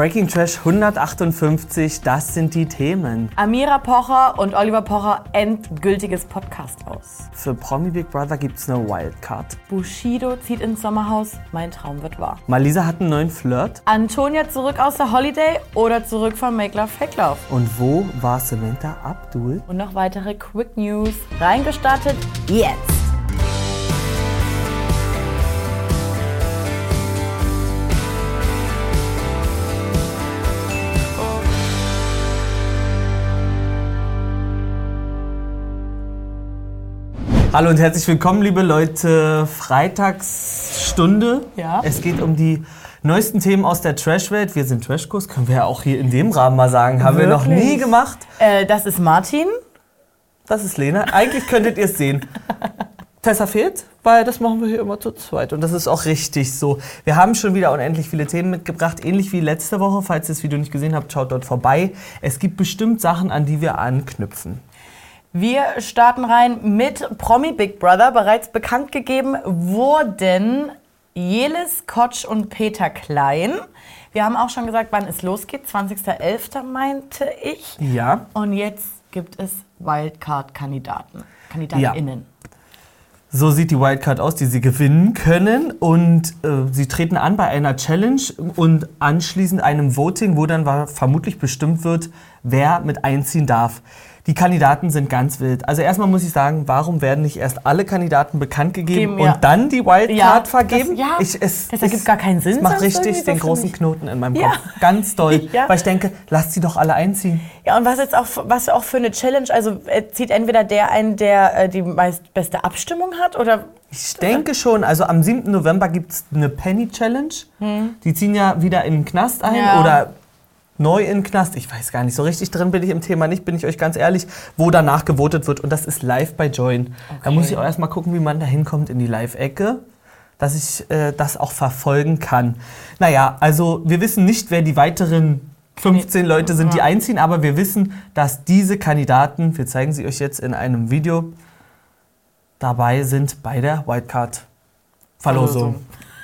Breaking Trash 158, das sind die Themen. Amira Pocher und Oliver Pocher endgültiges Podcast aus. Für Promi Big Brother gibt's eine Wildcard. Bushido zieht ins Sommerhaus, mein Traum wird wahr. Malisa hat einen neuen Flirt. Antonia zurück aus der Holiday oder zurück von Make Love Fake Love. Und wo war Samantha Abdul? Und noch weitere Quick News. Reingestartet jetzt. Hallo und herzlich willkommen, liebe Leute. Freitagsstunde. Ja. Es geht um die neuesten Themen aus der Trash-Welt. Wir sind Trashkurs, können wir ja auch hier in dem Rahmen mal sagen. Haben wir noch Wirklich? nie gemacht. Äh, das ist Martin. Das ist Lena. Eigentlich könntet ihr es sehen. Tessa fehlt, weil das machen wir hier immer zu zweit. Und das ist auch richtig so. Wir haben schon wieder unendlich viele Themen mitgebracht, ähnlich wie letzte Woche. Falls ihr das Video nicht gesehen habt, schaut dort vorbei. Es gibt bestimmt Sachen, an die wir anknüpfen. Wir starten rein mit Promi Big Brother. Bereits bekannt gegeben wurden Jelis Kotsch und Peter Klein. Wir haben auch schon gesagt, wann es losgeht. 20.11. meinte ich. Ja. Und jetzt gibt es Wildcard-Kandidaten. KandidatInnen. So sieht die Wildcard aus, die sie gewinnen können. Und äh, sie treten an bei einer Challenge und anschließend einem Voting, wo dann vermutlich bestimmt wird, wer mit einziehen darf. Die Kandidaten sind ganz wild. Also erstmal muss ich sagen, warum werden nicht erst alle Kandidaten bekannt gegeben Geben, ja. und dann die Wildcard Ja, vergeben? das- ja. ich, es, Das ergibt gar keinen Sinn Es macht richtig den großen. Knoten in meinem. Kopf. Ganz doll. Weil ich denke, lasst sie doch alle einziehen. Ja, und was jetzt auch, was auch für eine Challenge, also äh, zieht entweder der ein, der äh, die meist beste Abstimmung hat oder Ich denke schon, also am 7. November gibt es eine Penny Challenge. Die ziehen ja wieder in den Knast ein Hm. Ja. oder neu in Knast. Ich weiß gar nicht, so richtig drin bin ich im Thema nicht, bin ich euch ganz ehrlich, wo danach gewotet wird. Und das ist live bei Join. Da muss ich auch erstmal gucken, wie man da hinkommt in die Live-Ecke, dass ich äh, das auch verfolgen kann. Naja, also wir wissen nicht, wer die weiteren 15 Leute sind, die einziehen, aber wir wissen, dass diese Kandidaten, wir zeigen sie euch jetzt in einem Video, dabei sind bei der Wildcard-Verlosung.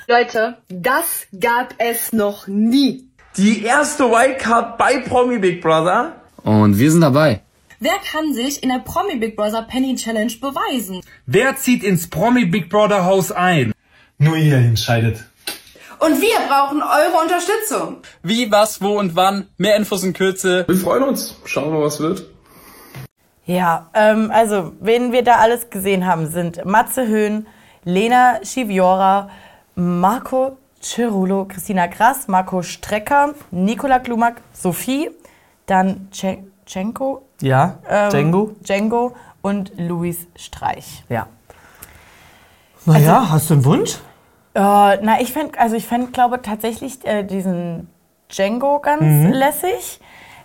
Leute, das gab es noch nie. Die erste Wildcard bei Promi Big Brother. Und wir sind dabei. Wer kann sich in der Promi Big Brother Penny Challenge beweisen? Wer zieht ins Promi Big Brother Haus ein? Nur ihr entscheidet. Und wir brauchen eure Unterstützung. Wie, was, wo und wann? Mehr Infos in Kürze. Wir freuen uns. Schauen wir, was wird. Ja, ähm, also, wen wir da alles gesehen haben, sind Matze Höhn, Lena Schiviora, Marco Cirulo, Christina Grass, Marco Strecker, Nikola Klumak, Sophie, dann Cenko, Ja, ähm, Django? Django und Luis Streich. Ja. Naja, hast du einen Wunsch? Äh, na, ich fände, also ich fänd, glaube tatsächlich äh, diesen Django ganz Mhm. lässig.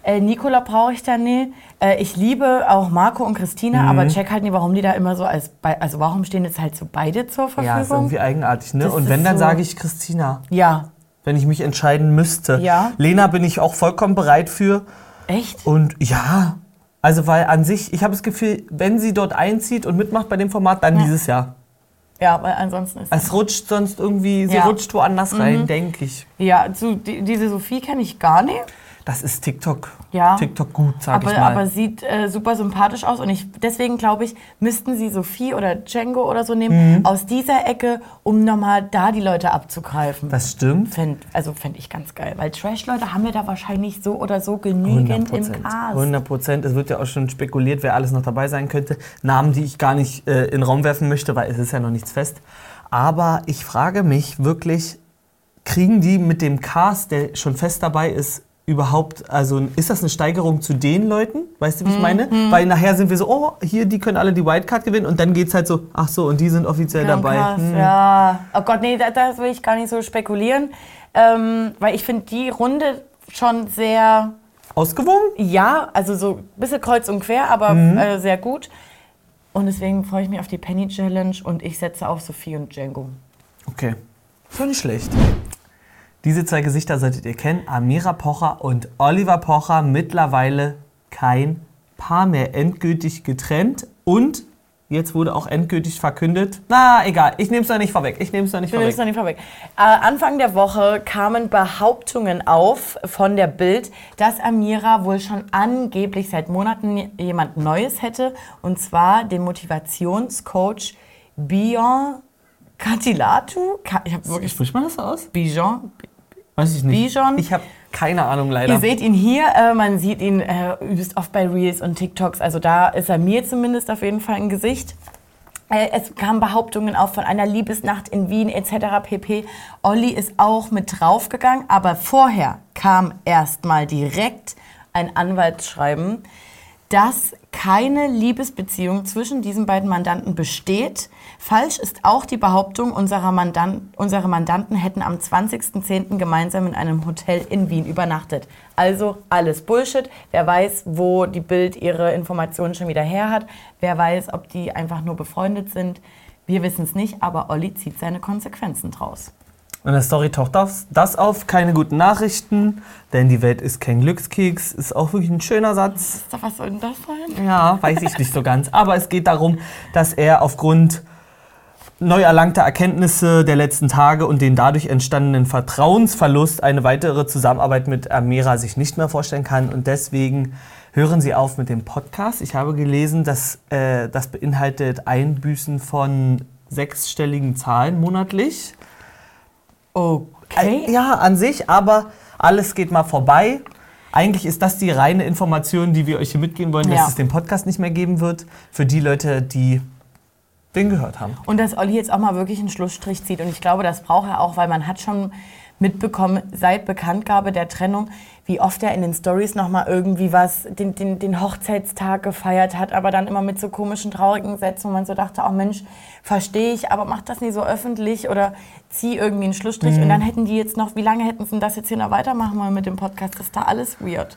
Äh, Nicola brauche ich da nie. Äh, ich liebe auch Marco und Christina, Mhm. aber check halt nie, warum die da immer so als, also warum stehen jetzt halt so beide zur Ja, ist Verfügung? irgendwie eigenartig, ne? Das Und wenn, dann so- sage ich Christina, Ja, wenn ich mich entscheiden müsste. Ja. Lena bin ich auch vollkommen bereit für. echt? Und ja, also weil an sich, ich habe das Gefühl, wenn sie dort einzieht und mitmacht bei dem Format, dann Ja. dieses Jahr. Ja, weil ansonsten ist Es rutscht sonst irgendwie, sie Ja. Mhm. rutscht woanders rein, denke ich. Ja, zu, die, diese Sophie kenne ich gar nicht. Das ist TikTok. Ja. TikTok gut, sag Aber, ich mal. aber sieht äh, super sympathisch aus und ich, deswegen glaube ich, müssten sie Sophie oder Django oder so nehmen Mhm. aus dieser Ecke, um nochmal da die Leute abzugreifen. das stimmt. Fänd, also fände ich ganz geil, weil Trash-Leute haben wir da wahrscheinlich so oder so genügend im 100%. Cast. 100 Prozent. Es wird ja auch schon spekuliert, wer alles noch dabei sein könnte. Namen, die ich gar nicht äh, in den Raum werfen möchte, weil es ist ja noch nichts fest. Aber ich frage mich wirklich, kriegen die mit dem Cast, der schon fest dabei ist, überhaupt, also ist das eine Steigerung zu den Leuten? Weißt du, wie ich Mhm, meine? Weil nachher sind wir so, oh, hier, die können alle die Wildcard gewinnen und dann geht es halt so, ach so, und die sind offiziell Ja, dabei. krass, Hm. Ja. Oh Gott, nee, da, will ich gar nicht so spekulieren. Ähm, weil ich finde die Runde schon sehr, Ausgewogen? ja, also so ein bisschen kreuz und quer, aber Mhm. äh, sehr gut. Und deswegen freue ich mich auf die Penny Challenge und ich setze auf Sophie und Django. Okay. Ist nicht schlecht. Diese zwei Gesichter solltet ihr kennen. Amira Pocher und Oliver Pocher. Mittlerweile kein Paar mehr. Endgültig getrennt. Und jetzt wurde auch endgültig verkündet. Na, egal, ich nehme es noch nicht vorweg. Ich nehme es noch nicht noch vorweg. nicht vorweg. Äh, Anfang der Woche kamen Behauptungen auf von der Bild, dass Amira wohl schon angeblich seit Monaten jemand Neues hätte. Und zwar den Motivationscoach Bion Katilatu. Ka- Ich habe wirklich Spricht man das so aus? Bijon. Weiß ich nicht. Bijon? Ich habe keine Ahnung leider. Ihr seht ihn hier, äh, man sieht ihn äh, übelst oft bei Reels und TikToks. Also da ist er mir zumindest auf jeden Fall ein Gesicht. Äh, Es kamen Behauptungen auf von einer Liebesnacht in Wien etc. pp. Olli ist auch mit draufgegangen, aber vorher kam erstmal direkt ein Anwaltsschreiben, dass keine Liebesbeziehung zwischen diesen beiden Mandanten besteht. Falsch ist auch die Behauptung, unsere, Mandan unsere Mandanten hätten am 20.10. gemeinsam in einem Hotel in Wien übernachtet. Also alles Bullshit. Wer weiß, wo die Bild ihre Informationen schon wieder her hat. Wer weiß, ob die einfach nur befreundet sind. Wir wissen es nicht, aber Olli zieht seine Konsequenzen draus. In der Story taucht das, das auf, keine guten Nachrichten, denn die Welt ist kein Glückskeks, ist auch wirklich ein schöner Satz. Was soll denn das sein? Ja, weiß ich nicht so ganz. Aber es geht darum, dass er aufgrund neu erlangter Erkenntnisse der letzten Tage und den dadurch entstandenen Vertrauensverlust eine weitere Zusammenarbeit mit Amira sich nicht mehr vorstellen kann. Und deswegen hören Sie auf mit dem Podcast. Ich habe gelesen, dass äh, das beinhaltet Einbüßen von sechsstelligen Zahlen monatlich. Okay. Äh, Ja, an sich, aber alles geht mal vorbei. Eigentlich ist das die reine Information, die wir euch hier mitgeben wollen, dass Ja. es den Podcast nicht mehr geben wird. Für die Leute, die den gehört haben. Und dass Olli jetzt auch mal wirklich einen Schlussstrich zieht. Und ich glaube, das braucht er auch, weil man hat schon mitbekommen, seit Bekanntgabe der Trennung, wie oft er in den Stories nochmal irgendwie was, den, den, den Hochzeitstag gefeiert hat, aber dann immer mit so komischen, traurigen Sätzen, wo man so dachte, oh Mensch, verstehe ich, aber mach das nie so öffentlich oder zieh irgendwie einen Schlussstrich. Und dann hätten die jetzt noch, wie lange hätten sie denn das jetzt hier noch weitermachen wollen mit dem Podcast? Das ist da alles weird.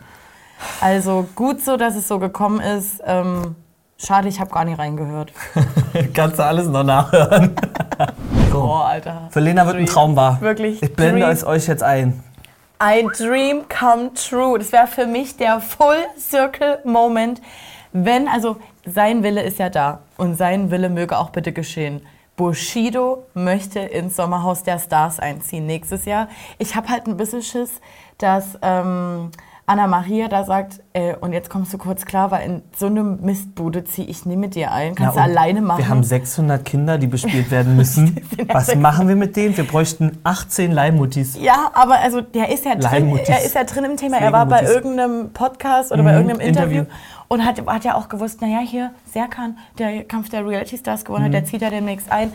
Also gut so, dass es so gekommen ist. Ähm, schade, ich habe gar nicht reingehört. Kannst du alles noch nachhören. Oh, Alter. Für Lena wird ein Traum wahr. Wirklich. Ich blende Dream. es euch jetzt ein. Ein Dream come true. Das wäre für mich der Full Circle Moment, wenn, also sein Wille ist ja da und sein Wille möge auch bitte geschehen. Bushido möchte ins Sommerhaus der Stars einziehen nächstes Jahr. Ich habe halt ein bisschen Schiss, dass ähm, Anna Maria da sagt, äh, und jetzt kommst du kurz klar, weil in so eine Mistbude ziehe ich nie mit dir ein. Kannst Ja, du alleine machen. Wir haben 600 Kinder, die bespielt werden müssen. Was machen wir mit denen? Wir bräuchten 18 Leihmuttis. Ja, aber also der ist ja drin, er ist ja drin im Thema. Er war bei irgendeinem Podcast oder bei Mhm, irgendeinem Interview, Interview. und hat, hat ja auch gewusst, naja, hier, Serkan, der Kampf der Reality Stars gewonnen hat, Mhm. der zieht ja demnächst ein.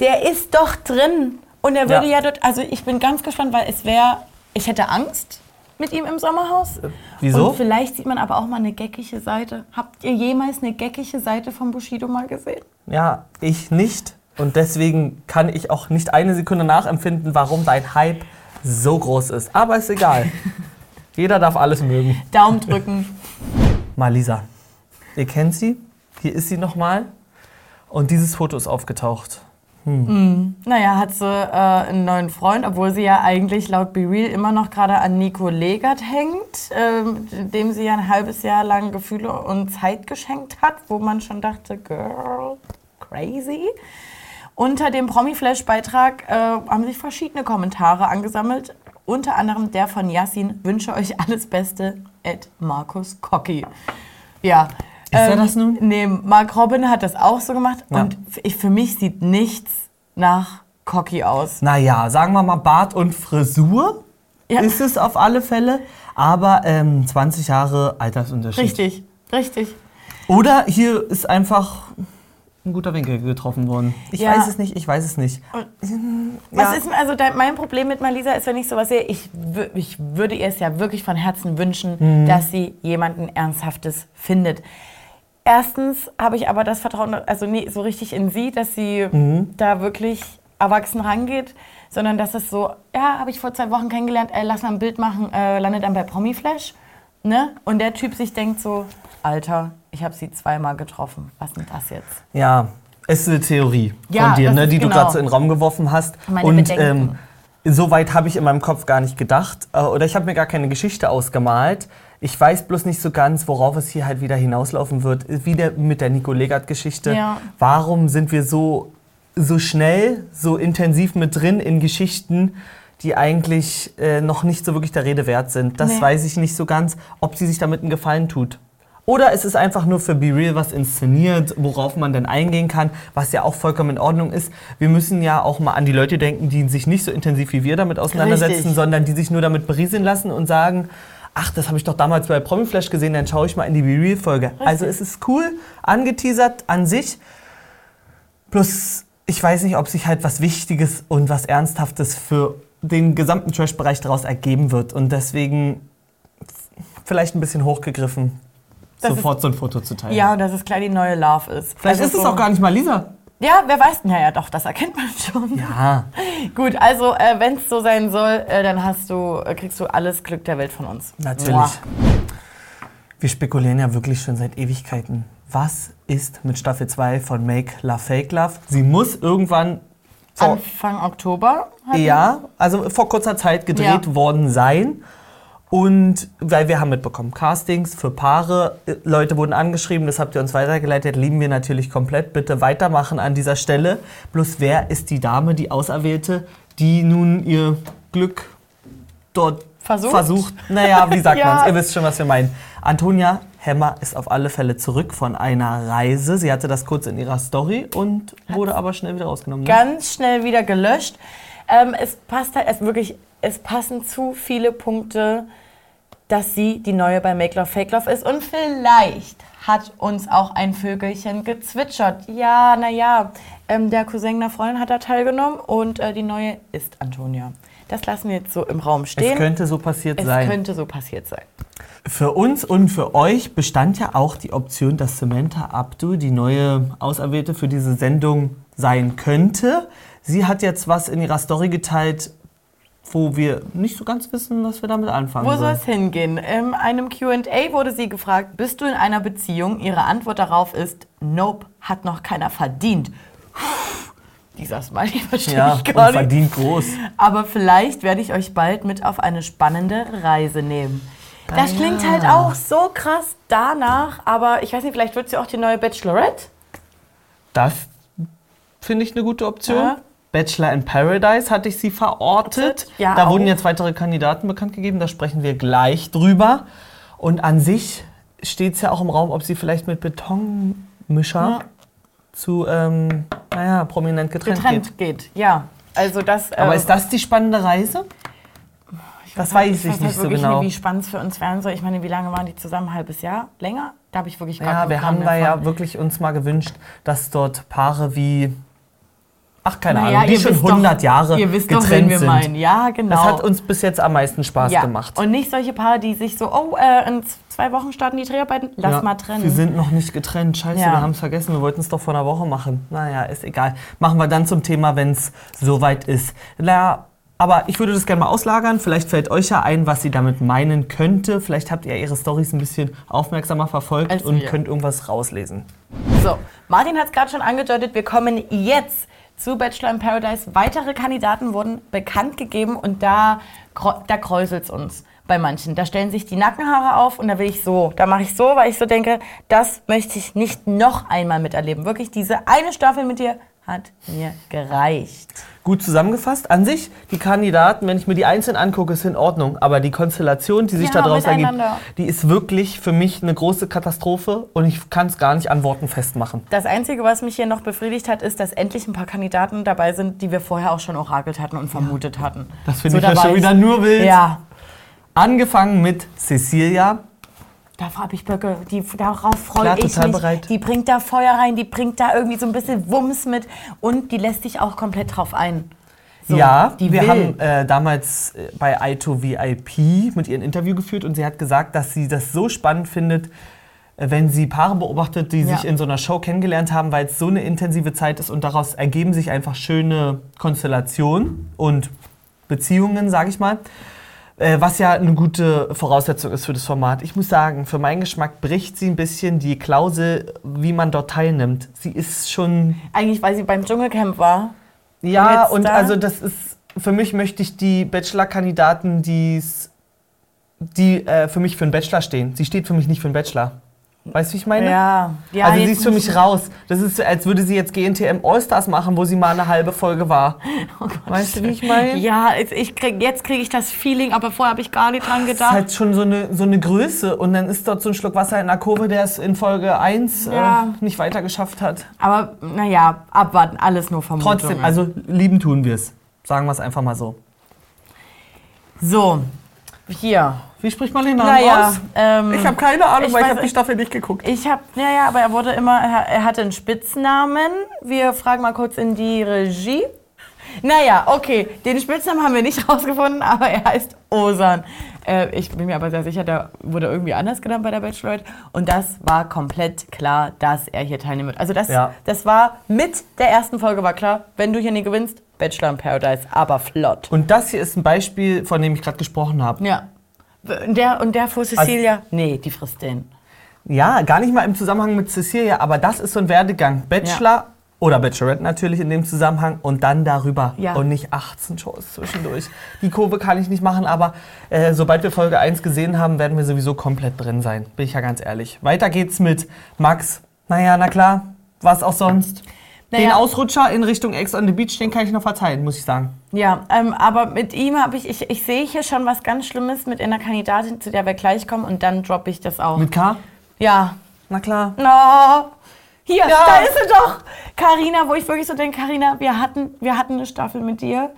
Der ist doch drin. Und er würde Ja. ja, dort, also ich bin ganz gespannt, weil es wäre, ich hätte Angst mit ihm im Sommerhaus. Wieso? Und vielleicht sieht man aber auch mal eine geckige Seite. Habt ihr jemals eine geckige Seite von Bushido mal gesehen? Ja, ich nicht. Und deswegen kann ich auch nicht eine Sekunde nachempfinden, warum dein Hype so groß ist. Aber ist egal. Jeder darf alles mögen. Daumen drücken. Malisa, ihr kennt sie. Hier ist sie nochmal. Und dieses Foto ist aufgetaucht. Naja, hat sie äh, einen neuen Freund, obwohl sie ja eigentlich laut Be Real immer noch gerade an Nico Legert hängt, ähm, dem sie ja ein halbes Jahr lang Gefühle und Zeit geschenkt hat, wo man schon dachte, Girl, crazy. Unter dem Promi-Flash-Beitrag äh, haben sich verschiedene Kommentare angesammelt. Unter anderem der von Yassin, wünsche euch alles Beste, at Markus Cocki. Ja. Ähm, Ist er das nun? Nee, Mark Robin hat das auch so gemacht. Ja. Und ich, für mich sieht nichts nach Cocky aus. Naja, sagen wir mal Bart und Frisur Ja. ist es auf alle Fälle. Aber ähm, 20 Jahre Altersunterschied. Richtig, richtig. Oder hier ist einfach ein guter Winkel getroffen worden. Ich Ja. weiß es nicht, ich weiß es nicht. Was ist also dein, mein Problem mit Malisa ist, wenn ich sowas sehe, ich, ich würde ihr es ja wirklich von Herzen wünschen, Mhm. dass sie jemanden Ernsthaftes findet. Erstens habe ich aber das Vertrauen, also nie so richtig in sie, dass sie Mhm. da wirklich erwachsen rangeht, sondern dass es so, ja, habe ich vor zwei Wochen kennengelernt, äh, lass mal ein Bild machen, äh, landet dann bei Promiflash. Ne? Und der Typ sich denkt so, Alter, ich habe sie zweimal getroffen. Was ist denn das jetzt? Ja, es ist eine Theorie Ja, von dir, ne, die du genau. gerade so in den Raum geworfen hast. Meine Und Bedenken. ähm, so weit habe ich in meinem Kopf gar nicht gedacht. Äh, Oder ich habe mir gar keine Geschichte ausgemalt. Ich weiß bloß nicht so ganz, worauf es hier halt wieder hinauslaufen wird. Wieder mit der Nico Legat-Geschichte. Ja. Warum sind wir so, so schnell, so intensiv mit drin in Geschichten, die eigentlich äh, noch nicht so wirklich der Rede wert sind? Das Nee. weiß ich nicht so ganz, ob sie sich damit einen Gefallen tut. Oder es ist einfach nur für Be Real was inszeniert, worauf man dann eingehen kann, was ja auch vollkommen in Ordnung ist. Wir müssen ja auch mal an die Leute denken, die sich nicht so intensiv wie wir damit auseinandersetzen, Richtig. sondern die sich nur damit berieseln lassen und sagen, ach, das habe ich doch damals bei Promi Flash gesehen, dann schaue ich mal in die Be Real Folge. Also es ist cool, angeteasert an sich. Plus, ich weiß nicht, ob sich halt was Wichtiges und was Ernsthaftes für den gesamten Trash-Bereich daraus ergeben wird. Und deswegen vielleicht ein bisschen hochgegriffen, Das sofort so ein Foto zu teilen. Ja, und dass es klar die neue Love ist. Vielleicht Also ist es so- auch gar nicht mal Lisa. Ja, wer weiß denn? Ja, ja, doch, das erkennt man schon. Ja. Gut, also äh, wenn es so sein soll, äh, dann hast du, äh, kriegst du alles Glück der Welt von uns. Natürlich. Mua. Wir spekulieren ja wirklich schon seit Ewigkeiten. Was ist mit Staffel 2 von Make Love Fake Love? Sie muss irgendwann Anfang Oktober. ja, also vor kurzer Zeit gedreht Ja. worden sein. Und weil wir haben mitbekommen, Castings für Paare, äh, Leute wurden angeschrieben, das habt ihr uns weitergeleitet, lieben wir natürlich komplett. Bitte weitermachen an dieser Stelle. Bloß wer ist die Dame, die Auserwählte, die nun ihr Glück dort Versucht? versucht? Naja, wie sagt Ja. man's? Ihr wisst schon, was wir meinen. Antonia Hemmer ist auf alle Fälle zurück von einer Reise. Sie hatte das kurz in ihrer Story und wurde aber schnell wieder rausgenommen. Ne? Ganz schnell wieder gelöscht. Ähm, es passt halt, es wirklich, es passen zu viele Punkte, dass sie die neue bei Make Love Fake Love ist. Und vielleicht hat uns auch ein Vögelchen gezwitschert. Ja, naja, ähm, der Cousin einer Freundin hat da teilgenommen und äh, die neue ist Antonia. Das lassen wir jetzt so im Raum stehen. Es könnte so passiert Es sein. könnte so passiert sein. Für uns und für euch bestand ja auch die Option, dass Samantha Abdu die neue Auserwählte für diese Sendung sein könnte. Sie hat jetzt was in ihrer Story geteilt, wo wir nicht so ganz wissen, was wir damit anfangen Wo soll es hingehen? In einem QA wurde sie gefragt, bist du in einer Beziehung? Ihre Antwort darauf ist, nope, hat noch keiner verdient. Dieser Smiley verstehe Ja, ich und gar nicht. verdient groß. Aber vielleicht werde ich euch bald mit auf eine spannende Reise nehmen. Das Ah, klingt ja. halt auch so krass danach, aber ich weiß nicht, vielleicht wird sie auch die neue Bachelorette. Das finde ich eine gute Option. Ja. Bachelor in Paradise hatte ich sie verortet. Ja, da auch. wurden jetzt weitere Kandidaten bekannt gegeben, da sprechen wir gleich drüber. Und an sich steht es ja auch im Raum, ob sie vielleicht mit Betonmischer Ja. zu, ähm, naja, prominent getrennt, Getrennt geht. geht. Ja, also das. Aber äh, ist das die spannende Reise? Das weiß ich, halt nicht so wirklich genau. Nicht, wie spannend es für uns werden soll. Ich meine, wie lange waren die zusammen? Ein halbes Jahr? Länger? Da habe ich wirklich gar Ja, wir haben da ja wirklich uns mal gewünscht, dass dort Paare wie, ach keine Naja, Ahnung, die schon wisst doch- 100 Jahre Ihr wisst getrennt doch, wen wir sind. meinen. Ja, genau. Das hat uns bis jetzt am meisten Spaß ja. gemacht. Und nicht solche Paare, die sich so, oh, äh, in zwei Wochen starten die Dreharbeiten, lass Ja, mal trennen. Wir sind noch nicht getrennt. Scheiße, Ja. wir haben es vergessen. Wir wollten es doch vor einer Woche machen. Naja, ist egal. Machen wir dann zum Thema, wenn es soweit ist. Naja, aber ich würde das gerne mal auslagern. Vielleicht fällt euch ja ein, was sie damit meinen könnte. Vielleicht habt ihr ihre Stories ein bisschen aufmerksamer verfolgt Als und wir. könnt irgendwas rauslesen. So, Martin hat es gerade schon angedeutet, wir kommen jetzt zu Bachelor in Paradise. Weitere Kandidaten wurden bekannt gegeben und da, da kräuselt es uns bei manchen. Da stellen sich die Nackenhaare auf und da will ich so, da mache ich so, weil ich so denke, das möchte ich nicht noch einmal miterleben. Wirklich, diese eine Staffel mit dir hat mir gereicht. Gut zusammengefasst. An sich, die Kandidaten, wenn ich mir die einzeln angucke, ist in Ordnung. Aber die Konstellation, die sich Ja, daraus ergibt, die ist wirklich für mich eine große Katastrophe. Und ich kann es gar nicht an Worten festmachen. Das Einzige, was mich hier noch befriedigt hat, ist, dass endlich ein paar Kandidaten dabei sind, die wir vorher auch schon orakelt hatten und vermutet hatten. Das finde ich ja schon wieder nur wild. Ja, Angefangen mit Cecilia. Darauf habe ich Böcke. Die, darauf freue ich mich. bereit. Die bringt da Feuer rein, die bringt da irgendwie so ein bisschen Wumms mit und die lässt sich auch komplett drauf ein. So, ja, wir will. haben äh, damals äh, bei I2 VIP mit ihr ein Interview geführt und sie hat gesagt, dass sie das so spannend findet, äh, wenn sie Paare beobachtet, die Ja. sich in so einer Show kennengelernt haben, weil es so eine intensive Zeit ist und daraus ergeben sich einfach schöne Konstellationen und Beziehungen, sage ich mal. Äh, was ja eine gute Voraussetzung ist für das Format. Ich muss sagen, für meinen Geschmack bricht sie ein bisschen die Klausel, wie man dort teilnimmt. Sie ist schon Eigentlich, weil sie beim Dschungelcamp war. ja, und da? also das ist für mich möchte ich die Bachelor-Kandidaten, die äh, für mich für einen Bachelor stehen. Sie steht für mich nicht für einen Bachelor. Weißt du, wie ich meine? Ja, ja. also sie ist für mich raus. Das ist, so, als würde sie jetzt GNTM All-Stars machen, wo sie mal eine halbe Folge war. weißt du, wie ich meine? Ja, jetzt, ich krieg, jetzt kriege ich das Feeling, aber vorher habe ich gar nicht dran Das ist gedacht. halt schon so eine, so eine Größe. Und dann ist dort so ein Schluck Wasser in der Kurve, der es in Folge 1 Ja. äh, nicht weiter geschafft hat. aber naja, abwarten, alles nur Vermutungen. Trotzdem, also lieben tun wir es. Sagen wir es einfach mal so. So, hier. Wie spricht man den Namen Naja, aus? ähm, Ich habe keine Ahnung, weil ich habe die Staffel nicht geguckt. Ich habe, naja, aber er wurde immer, er hatte einen Spitznamen. Wir fragen mal kurz in die Regie. Naja, okay, den Spitznamen haben wir nicht rausgefunden, aber er heißt Osan. Äh, ich bin mir aber sehr sicher, der wurde irgendwie anders genannt bei der Bachelorette. Und das war komplett klar, dass er hier teilnehmen wird. Also das, Ja. das war mit der ersten Folge war klar, wenn du hier nie gewinnst, Bachelor in Paradise, aber flott. Und das hier ist ein Beispiel, von dem ich gerade gesprochen habe. Ja. Und der, und der vor Cecilia, nee, die frisst den. Ja, gar nicht mal im Zusammenhang mit Cecilia, aber das ist so ein Werdegang. Bachelor oder Bachelorette natürlich in dem Zusammenhang und dann darüber. Ja. Und nicht 18 Shows zwischendurch. Die Kurve kann ich nicht machen, aber äh, sobald wir Folge 1 gesehen haben, werden wir sowieso komplett drin sein. Bin ich ja ganz ehrlich. Weiter geht's mit Max. Naja, na klar, was auch sonst. Den Naja. Ausrutscher in Richtung Ex on the Beach, den kann ich noch verzeihen, muss ich sagen. Ja, ähm, aber mit ihm habe ich, ich, ich sehe hier schon was ganz Schlimmes mit einer Kandidatin, zu der wir gleich kommen und dann droppe ich das auch. Mit K? ja. Na klar. No. Hier, Ja. da ist sie doch. Carina, wo ich wirklich so denke, Carina, wir hatten, wir hatten eine Staffel mit dir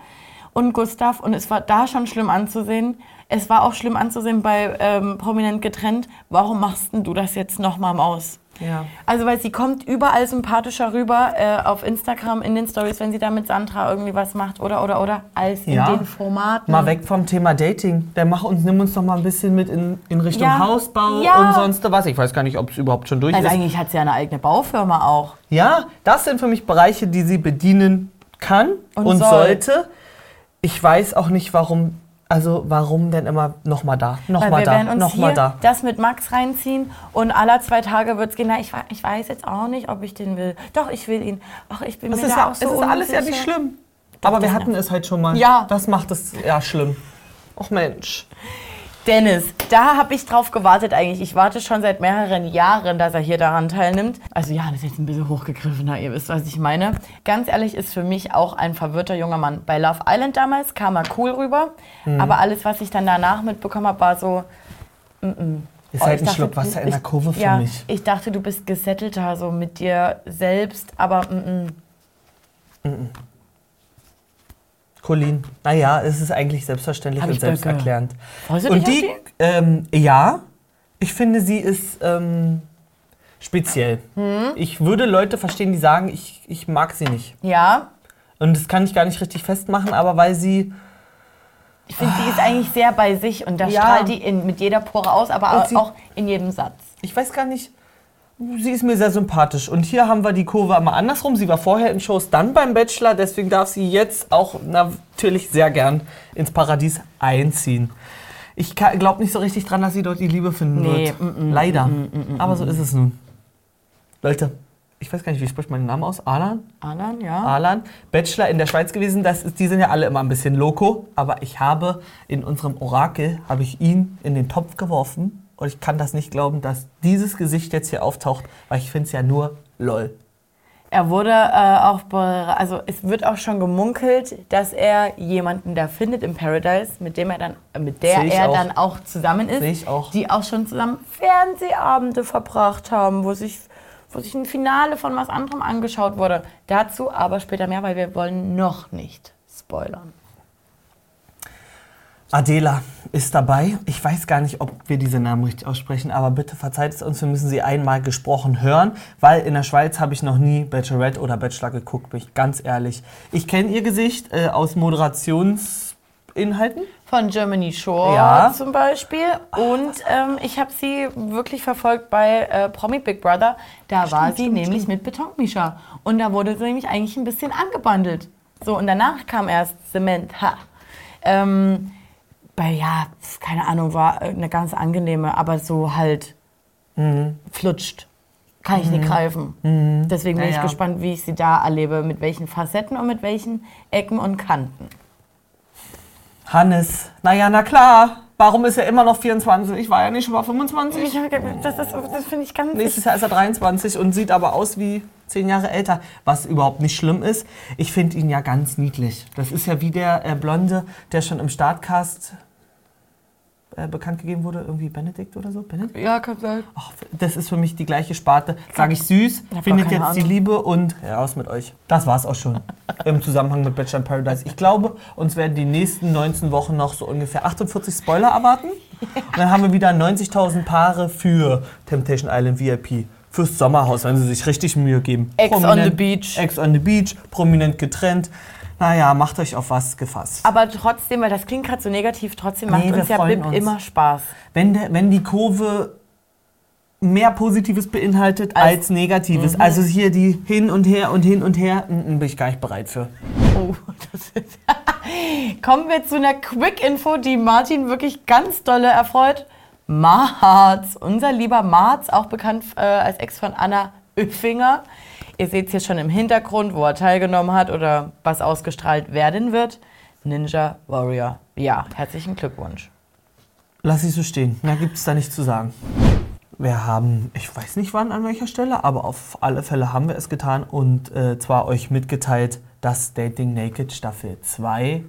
und Gustav und es war da schon schlimm anzusehen. Es war auch schlimm anzusehen bei ähm, Prominent getrennt. Warum machst denn du das jetzt nochmal Maus? Ja. Also, weil sie kommt überall sympathischer rüber äh, auf Instagram in den Stories, wenn sie da mit Sandra irgendwie was macht oder oder oder als in Ja. den Formaten. Mal weg vom Thema Dating. Der mach uns, nimm uns doch mal ein bisschen mit in, in Richtung Ja. Hausbau Ja. und sonst was. Ich weiß gar nicht, ob es überhaupt schon durch Also ist. eigentlich hat sie ja eine eigene Baufirma auch. Ja, das sind für mich Bereiche, die sie bedienen kann Und und, soll. sollte. Ich weiß auch nicht, warum. Also warum denn immer noch mal da, noch Weil mal wir da, werden uns noch hier mal da. das mit Max reinziehen und alle zwei Tage wird es gehen. Na, ich, ich weiß jetzt auch nicht, ob ich den will. Doch, ich will ihn. Ach, ich bin Es mir ist, da ja, auch so es ist alles ja unsicher. nicht schlimm. Aber wir das hatten es halt schon mal. Ja. Das macht es ja schlimm. Och Mensch. Dennis, da habe ich drauf gewartet eigentlich. Ich warte schon seit mehreren Jahren, dass er hier daran teilnimmt. Also ja, das ist jetzt ein bisschen hochgegriffener, ihr wisst, was ich meine. Ganz ehrlich, ist für mich auch ein verwirrter junger Mann. Bei Love Island damals kam er cool rüber, Mhm. aber alles, was ich dann danach mitbekommen habe, war so... Ist Oh, halt ein dachte, Schluck Wasser in der Kurve für ja, mich. Ich dachte, du bist gesettelter, so mit dir selbst, aber mm, mm. Colin. Naja, es ist eigentlich selbstverständlich Hab und ich Böcke. selbsterklärend. Freust du Und die, ähm, ja, ich finde, sie ist ähm, speziell. Hm? Ich würde Leute verstehen, die sagen, ich, ich mag sie nicht. Ja, Und das kann ich gar nicht richtig festmachen, aber weil sie, ich finde, sie ist eigentlich sehr bei sich und da Ja. strahlt die in, mit jeder Pore aus, aber Und sie- auch in jedem Satz. ich weiß gar nicht, sie ist mir sehr sympathisch. Und hier haben wir die Kurve einmal andersrum. Sie war vorher in Shows, dann beim Bachelor, deswegen darf sie jetzt auch natürlich sehr gern ins Paradies einziehen. Ich glaube nicht so richtig dran, dass sie dort die Liebe finden Nee, wird. mm, mm, Leider. Aber so ist es nun. Leute, ich weiß gar nicht, wie spricht man den Namen aus? Alan? Alan, ja. Alan, Bachelor in der Schweiz gewesen. Das ist, die sind ja alle immer ein bisschen loco. Aber ich habe in unserem Orakel, habe ich ihn in den Topf geworfen. Und ich kann das nicht glauben, dass dieses Gesicht jetzt hier auftaucht, weil ich finde es ja nur lol. Er wurde äh, auch, also es wird auch schon gemunkelt, dass er jemanden da findet im Paradise, mit dem er dann, mit der er auch. dann auch zusammen ist, Sehe ich auch. die auch schon zusammen Fernsehabende verbracht haben, wo sich, wo sich ein Finale von was anderem angeschaut wurde. Dazu aber später mehr, weil wir wollen noch nicht spoilern. Adela ist dabei. Ich weiß gar nicht, ob wir diese Namen richtig aussprechen, aber bitte verzeiht es uns, wir müssen sie einmal gesprochen hören, weil in der Schweiz habe ich noch nie Bachelorette oder Bachelor geguckt, bin ich ganz ehrlich. Ich kenne ihr Gesicht äh, aus Moderationsinhalten. Von Germany Shore Ja. zum Beispiel. Und ähm, ich habe sie wirklich verfolgt bei äh, Promi Big Brother. Da war sie nämlich mit Betonmischer. Und da wurde sie nämlich eigentlich ein bisschen angebandelt. So, und danach kam erst Cement. Ha. Ähm, bei, ja, keine Ahnung, war eine ganz angenehme, aber so halt flutscht. Kann ich nicht greifen. Deswegen bin Ja, ich ja. gespannt, wie ich sie da erlebe, mit welchen Facetten und mit welchen Ecken und Kanten. Hannes. Naja, na klar. Warum ist er immer noch 24? Ich war ja nicht schon mal 25. Ich, das das finde ich ganz. Nächstes Jahr ist er 23 und sieht aber aus wie zehn Jahre älter, was überhaupt nicht schlimm ist. Ich finde ihn ja ganz niedlich. Das ist ja wie der äh, Blonde, der schon im Startcast äh, bekannt gegeben wurde, irgendwie Benedikt oder so. Benedikt? Ja, kann sein. Ach, das ist für mich die gleiche Sparte. Sage ich süß, hab findet jetzt die Ahnung. Liebe und raus mit euch. Das war's auch schon im Zusammenhang mit Bachelor in Paradise. Ich glaube, uns werden die nächsten 19 Wochen noch so ungefähr 48 Spoiler erwarten. Und dann haben wir wieder 90.000 Paare für Temptation Island VIP. Fürs Sommerhaus, wenn sie sich richtig Mühe geben. Ex on the beach. Ex on the beach, prominent getrennt. Naja, macht euch auf was gefasst. Aber trotzdem, weil das klingt gerade so negativ, trotzdem macht Nee, uns ja Bib uns. immer Spaß. wenn, der, wenn die Kurve mehr Positives beinhaltet als, Negatives. Mhm. Also hier die hin und her und hin und her, mm, mm, bin ich gar nicht bereit für. Oh, das ist Kommen wir zu einer Quick-Info, die Martin wirklich ganz dolle erfreut. Marz, unser lieber Marz, auch bekannt äh, als Ex von Anna Öpfinger. Ihr seht es hier schon im Hintergrund, wo er teilgenommen hat oder was ausgestrahlt werden wird. Ninja Warrior. Ja, herzlichen Glückwunsch. Lass ich so stehen. Mehr gibt es da nicht zu sagen. Wir haben, ich weiß nicht wann, an welcher Stelle, aber auf alle Fälle haben wir es getan und äh, zwar euch mitgeteilt, dass Dating Naked Staffel 2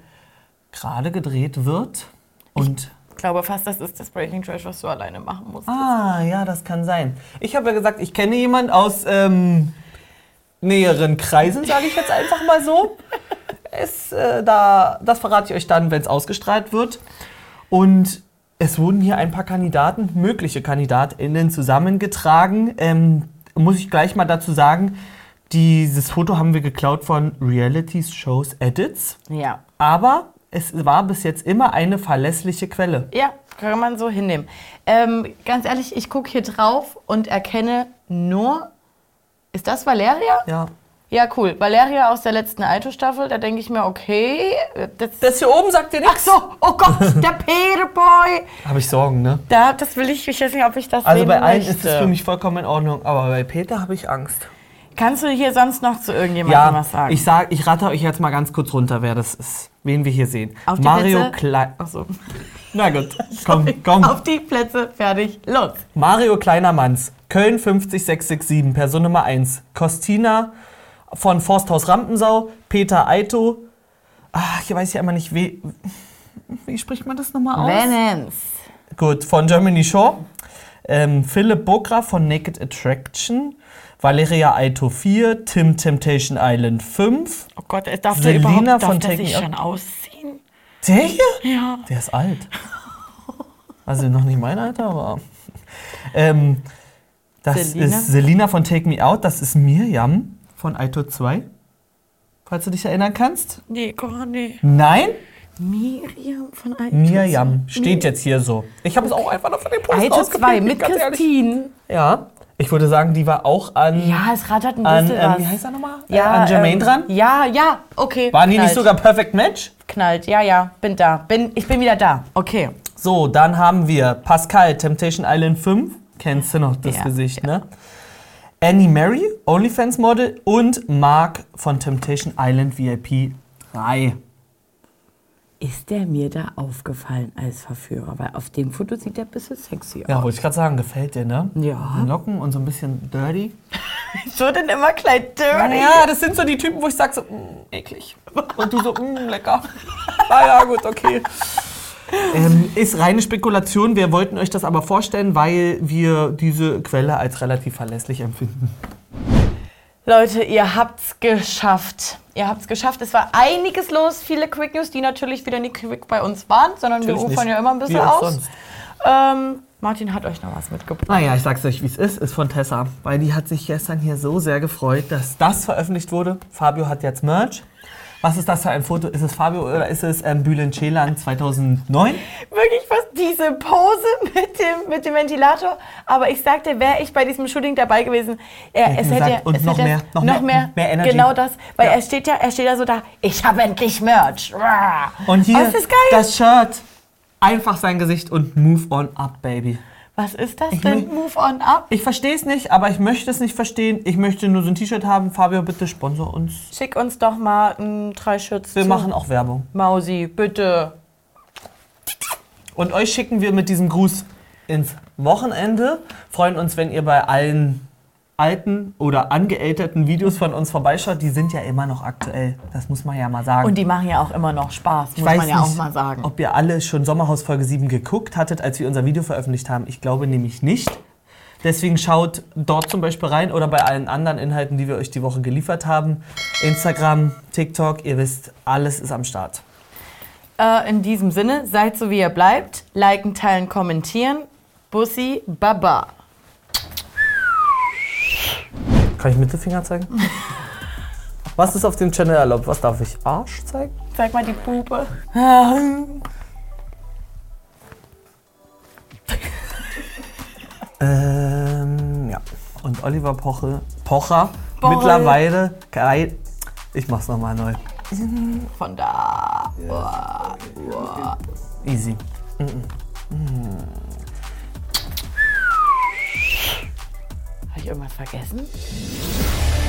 gerade gedreht wird. Und Ich glaube fast, das ist das Breaking Trash, was du alleine machen musst. Ah, ja, das kann sein. Ich habe ja gesagt, ich kenne jemanden aus ähm, näheren Kreisen, sage ich jetzt einfach mal so. Es, äh, da, das verrate ich euch dann, wenn es ausgestrahlt wird. Und es wurden hier ein paar Kandidaten, mögliche KandidatInnen zusammengetragen. Ähm, muss ich gleich mal dazu sagen, dieses Foto haben wir geklaut von Reality Shows Edits. Ja. Aber es war bis jetzt immer eine verlässliche Quelle. Ja, kann man so hinnehmen. Ähm, ganz ehrlich, ich gucke hier drauf und erkenne nur. Ist das Valeria? Ja. Ja, cool. Valeria aus der letzten Aito-Staffel. Da denke ich mir, okay. Das, Das hier oben sagt dir nichts. Ach so, oh Gott, der Peterboy. Habe ich Sorgen, ne? Da, das will ich, ich weiß nicht, ob ich das Also bei allen möchte. ist es für mich vollkommen in Ordnung, aber bei Peter habe ich Angst. Kannst du hier sonst noch zu irgendjemandem Ja, was sagen? ich sag, ich rate euch jetzt mal ganz kurz runter, wer das ist, wen wir hier sehen. Auf die Mario? Klein. Ach so. Na gut, komm, komm. Auf die Plätze, fertig, los. Mario Kleinermanns, Köln 50667, Person Nummer 1. Kostina von Forsthaus Rampensau, Peter Aito. Ah, hier weiß ich ja immer nicht, wie, wie spricht man das nochmal aus? Venance. Gut, von Germany Shore. Ähm, Philipp Bokra von Naked Attraction. Valeria Aito 4. Tim Temptation Island 5. Oh Gott, darf der Selina überhaupt darf von der sich schon Out. Der hier? Ja. Der ist alt. Also noch nicht mein Alter, aber. Ähm, das Selina? ist Selina von Take Me Out. Das ist Mirjam von Aito 2. Falls du dich erinnern kannst. Nee, gar nicht. Nein? Miriam von Aito. Mirjam. Steht jetzt hier so. Ich habe es auch einfach noch von dem Post Aito rausgepickt, 2 mit. Christine. Ja. Ich würde sagen, die war auch an. Ja, es rattert ein an bisschen ähm, was. wie heißt er nochmal? Ja, äh, an Jermaine ähm, dran? Ja, ja, okay. Waren die nicht knallt. sogar Perfect Match? Knallt, ja, ja, bin da. Bin, ich bin wieder da. Okay. So, dann haben wir Pascal, Temptation Island 5. Kennst du noch das Ja, Gesicht, ne? Annie Mary, OnlyFans Model und Mark von Temptation Island VIP 3. Ist der mir da aufgefallen als Verführer? Weil auf dem Foto sieht der ein bisschen sexy aus. Ja, wollte ich gerade sagen, gefällt dir, ne? Ja. Die Locken und so ein bisschen dirty. So denn immer klein dirty. Ja, das sind so die Typen, wo ich sag so, mm, eklig. Und du so, mm, lecker. Ah ja, gut, okay. Ähm, ist reine Spekulation. Wir wollten euch das aber vorstellen, weil wir diese Quelle als relativ verlässlich empfinden. Leute, ihr habt's geschafft. Ihr habt's geschafft. Es war einiges los, viele Quick News, die natürlich wieder nicht quick bei uns waren, sondern wir Natürlich ufern nicht. ja immer ein bisschen aus. Ähm, Martin hat euch noch was mitgebracht. Naja, ich sag's euch, wie es ist, ist von Tessa. Weil die hat sich gestern hier so sehr gefreut, dass das veröffentlicht wurde. Fabio hat jetzt Merch. Was ist das für ein Foto? Ist es Fabio oder ist es ähm, Bülent Ceylan 2009? Wirklich fast diese Pose mit dem, mit dem Ventilator. Aber ich sagte, wäre ich bei diesem Shooting dabei gewesen, er, es gesagt, hätte, und es noch hätte mehr, noch noch mehr, mehr, mehr Energy. Genau das, weil Ja. er steht ja, er steht da so da. Ich habe endlich Merch. Und hier Oh, ist das das Shirt. Einfach sein Gesicht und move on up, baby. Was ist das Ich denn? Move on up. Ich verstehe es nicht, aber ich möchte es nicht verstehen. Ich möchte nur so ein T-Shirt haben. Fabio, bitte sponsor uns. Schick uns doch mal ein drei Shirts Wir zu. machen auch Werbung. Mausi, bitte. Und euch schicken wir mit diesem Gruß ins Wochenende. Freuen uns, wenn ihr bei allen alten oder angeälterten Videos von uns vorbeischaut. Die sind ja immer noch aktuell. Das muss man ja mal sagen. Und die machen ja auch immer noch Spaß, ich muss man ja nicht, auch mal sagen. ob ihr alle schon Sommerhaus Folge 7 geguckt hattet, als wir unser Video veröffentlicht haben. Ich glaube nämlich nicht. Deswegen schaut dort zum Beispiel rein oder bei allen anderen Inhalten, die wir euch die Woche geliefert haben. Instagram, TikTok, ihr wisst, alles ist am Start. Äh, in diesem Sinne, seid so wie ihr bleibt. Liken, teilen, kommentieren. Bussi, Baba. Kann ich Mittelfinger zeigen? Was ist auf dem Channel erlaubt? Was darf ich? Arsch zeigen? Zeig mal die Pupe. Ähm, ja. Und Oliver Poche, Pocher Boy. mittlerweile. Geil. Ich mach's nochmal neu. Von da. Easy. Habe ich irgendwas vergessen?